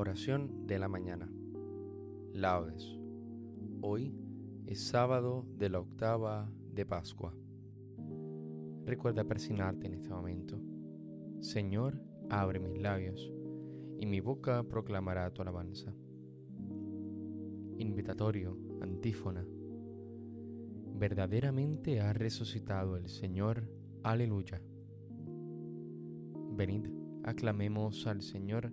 Oración de la mañana. Laudes. Hoy es sábado de la octava de Pascua. Recuerda persignarte en este momento. Señor, abre mis labios, y mi boca proclamará tu alabanza. Invitatorio, antífona. Verdaderamente ha resucitado el Señor. Aleluya. Venid, aclamemos al Señor,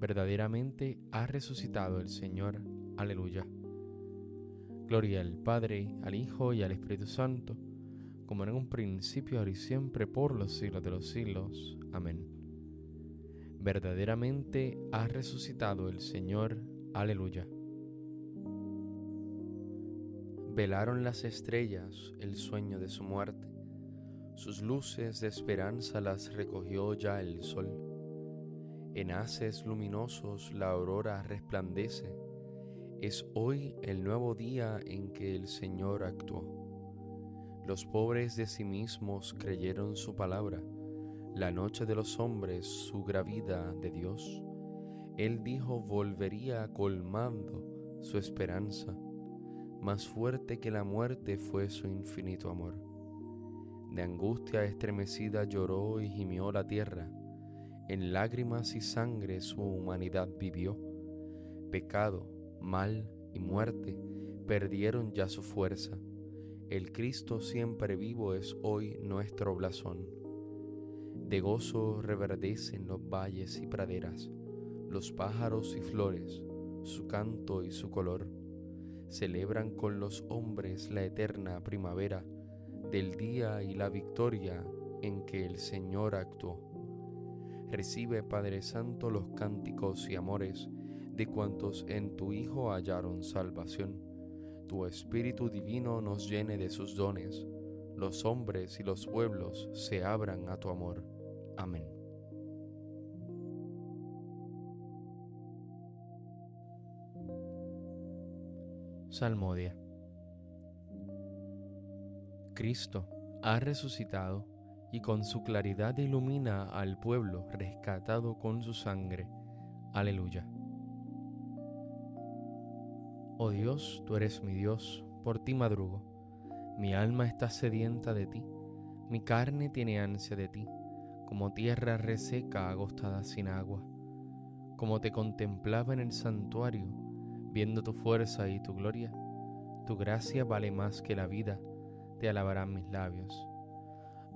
Verdaderamente ha resucitado el Señor. Aleluya. Gloria al Padre, al Hijo y al Espíritu Santo, como en un principio, ahora y siempre, por los siglos de los siglos. Amén. Verdaderamente ha resucitado el Señor. Aleluya. Velaron las estrellas el sueño de su muerte sus luces de esperanza las recogió ya el sol. En haces luminosos la aurora resplandece. Es hoy el nuevo día en que el Señor actuó. Los pobres de sí mismos creyeron su palabra, la noche de los hombres su gravida de Dios. Él dijo volvería colmando su esperanza, más fuerte que la muerte fue su infinito amor. De angustia estremecida lloró y gimió la tierra, en lágrimas y sangre su humanidad vivió. Pecado, mal y muerte perdieron ya su fuerza. El Cristo siempre vivo es hoy nuestro blasón. De gozo reverdecen los valles y praderas, los pájaros y flores, su canto y su color. Celebran con los hombres la eterna primavera del día y la victoria en que el Señor actuó. Recibe, Padre Santo, los cánticos y amores de cuantos en tu Hijo hallaron salvación. Tu Espíritu Divino nos llene de sus dones, los hombres y los pueblos se abran a tu amor. Amén. Salmodia. Cristo ha resucitado y con su claridad ilumina al pueblo rescatado con su sangre. Aleluya. Oh Dios, tú eres mi Dios, por ti madrugo. Mi alma está sedienta de ti, mi carne tiene ansia de ti, como tierra reseca agostada sin agua. Como te contemplaba en el santuario, viendo tu fuerza y tu gloria, tu gracia vale más que la vida te alabarán mis labios.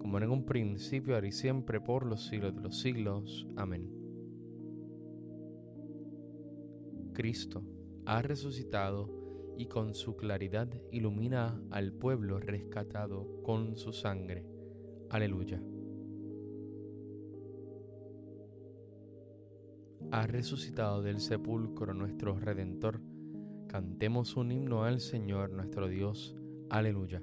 como en un principio, ahora y siempre, por los siglos de los siglos. Amén. Cristo ha resucitado y con su claridad ilumina al pueblo rescatado con su sangre. Aleluya. Ha resucitado del sepulcro nuestro Redentor. Cantemos un himno al Señor nuestro Dios. Aleluya.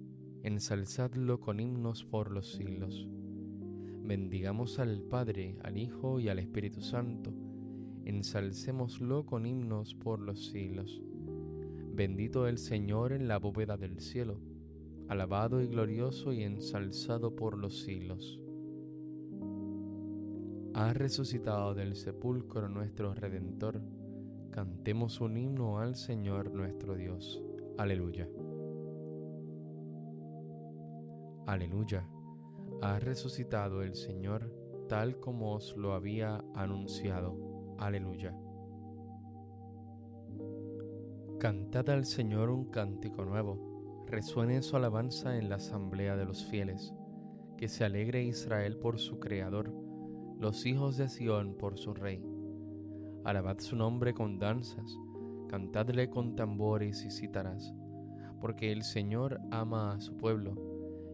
Ensalzadlo con himnos por los siglos. Bendigamos al Padre, al Hijo y al Espíritu Santo. Ensalcémoslo con himnos por los siglos. Bendito el Señor en la bóveda del cielo, alabado y glorioso y ensalzado por los siglos. Ha resucitado del sepulcro nuestro Redentor. Cantemos un himno al Señor nuestro Dios. Aleluya. Aleluya ha resucitado el Señor tal como os lo había anunciado. Aleluya. Cantad al Señor un cántico nuevo, resuene su alabanza en la asamblea de los fieles, que se alegre Israel por su Creador, los hijos de Sión por su Rey. Alabad su nombre con danzas, cantadle con tambores y cítaras, porque el Señor ama a su pueblo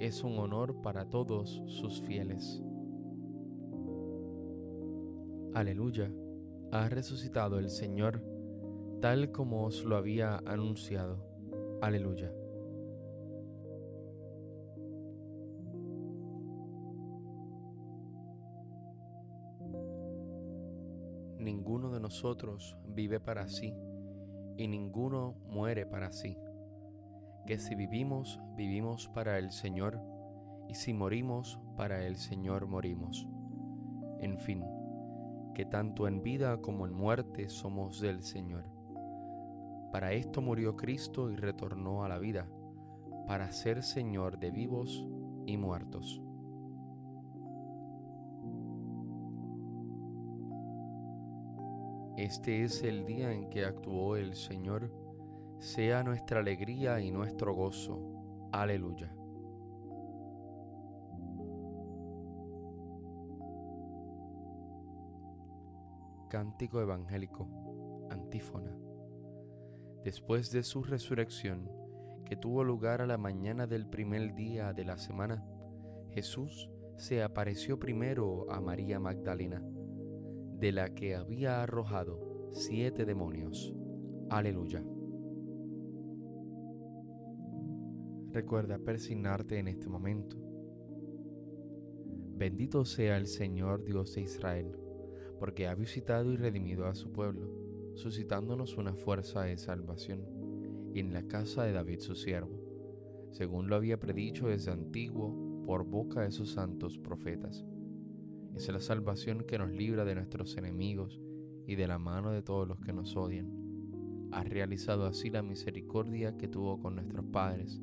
es un honor para todos sus fieles. Aleluya, ha resucitado el Señor, tal como os lo había anunciado. Aleluya. Ninguno de nosotros vive para sí, y ninguno muere para sí que si vivimos, vivimos para el Señor, y si morimos, para el Señor morimos. En fin, que tanto en vida como en muerte somos del Señor. Para esto murió Cristo y retornó a la vida, para ser Señor de vivos y muertos. Este es el día en que actuó el Señor sea nuestra alegría y nuestro gozo. Aleluya. Cántico Evangélico, antífona. Después de su resurrección, que tuvo lugar a la mañana del primer día de la semana, Jesús se apareció primero a María Magdalena, de la que había arrojado siete demonios. Aleluya. Recuerda persignarte en este momento. Bendito sea el Señor Dios de Israel, porque ha visitado y redimido a su pueblo, suscitándonos una fuerza de salvación, y en la casa de David su siervo, según lo había predicho desde antiguo por boca de sus santos profetas. Es la salvación que nos libra de nuestros enemigos y de la mano de todos los que nos odian. Ha realizado así la misericordia que tuvo con nuestros padres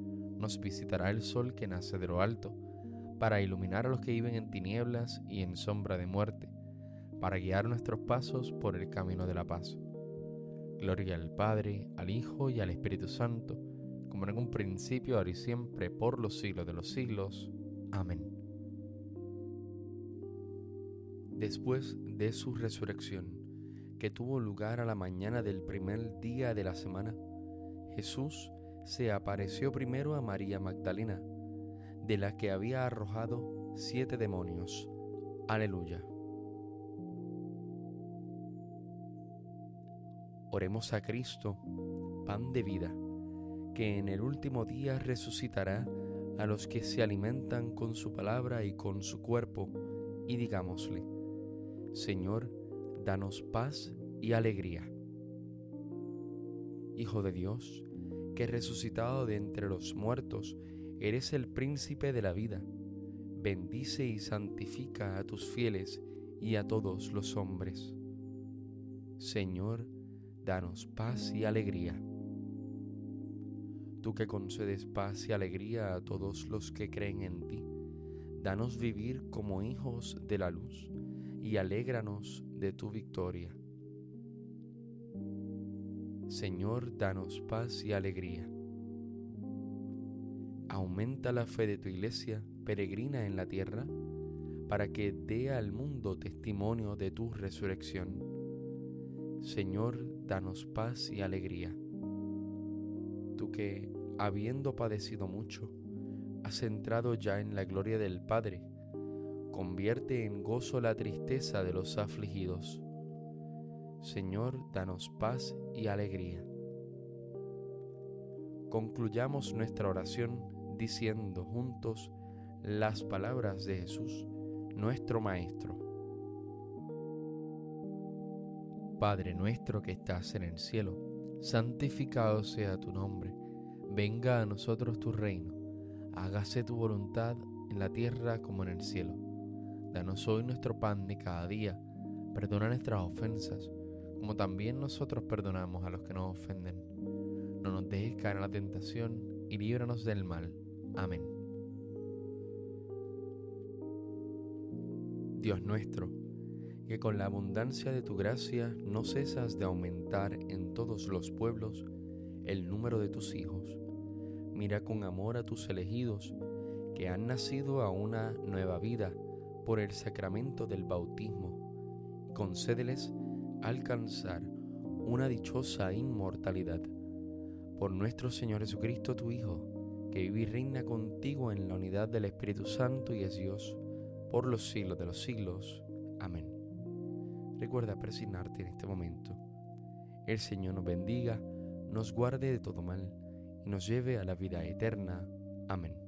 nos visitará el sol que nace de lo alto, para iluminar a los que viven en tinieblas y en sombra de muerte, para guiar nuestros pasos por el camino de la paz. Gloria al Padre, al Hijo y al Espíritu Santo, como en un principio, ahora y siempre, por los siglos de los siglos. Amén. Después de su resurrección, que tuvo lugar a la mañana del primer día de la semana, Jesús se apareció primero a María Magdalena, de la que había arrojado siete demonios. Aleluya. Oremos a Cristo, pan de vida, que en el último día resucitará a los que se alimentan con su palabra y con su cuerpo, y digámosle, Señor, danos paz y alegría. Hijo de Dios, que resucitado de entre los muertos, eres el príncipe de la vida. Bendice y santifica a tus fieles y a todos los hombres. Señor, danos paz y alegría. Tú que concedes paz y alegría a todos los que creen en ti, danos vivir como hijos de la luz y alégranos de tu victoria. Señor, danos paz y alegría. Aumenta la fe de tu iglesia peregrina en la tierra, para que dé al mundo testimonio de tu resurrección. Señor, danos paz y alegría. Tú que, habiendo padecido mucho, has entrado ya en la gloria del Padre, convierte en gozo la tristeza de los afligidos Señor, danos paz y alegría. Concluyamos nuestra oración diciendo juntos las palabras de Jesús, nuestro Maestro. Padre nuestro que estás en el cielo, santificado sea tu nombre, venga a nosotros tu reino, hágase tu voluntad en la tierra como en el cielo. Danos hoy nuestro pan de cada día, perdona nuestras ofensas como también nosotros perdonamos a los que nos ofenden. No nos dejes caer en la tentación y líbranos del mal. Amén. Dios nuestro, que con la abundancia de tu gracia no cesas de aumentar en todos los pueblos el número de tus hijos. Mira con amor a tus elegidos que han nacido a una nueva vida por el sacramento del bautismo. Concédeles alcanzar una dichosa inmortalidad. Por nuestro Señor Jesucristo, tu Hijo, que vive y reina contigo en la unidad del Espíritu Santo y es Dios, por los siglos de los siglos. Amén. Recuerda presignarte en este momento. El Señor nos bendiga, nos guarde de todo mal y nos lleve a la vida eterna. Amén.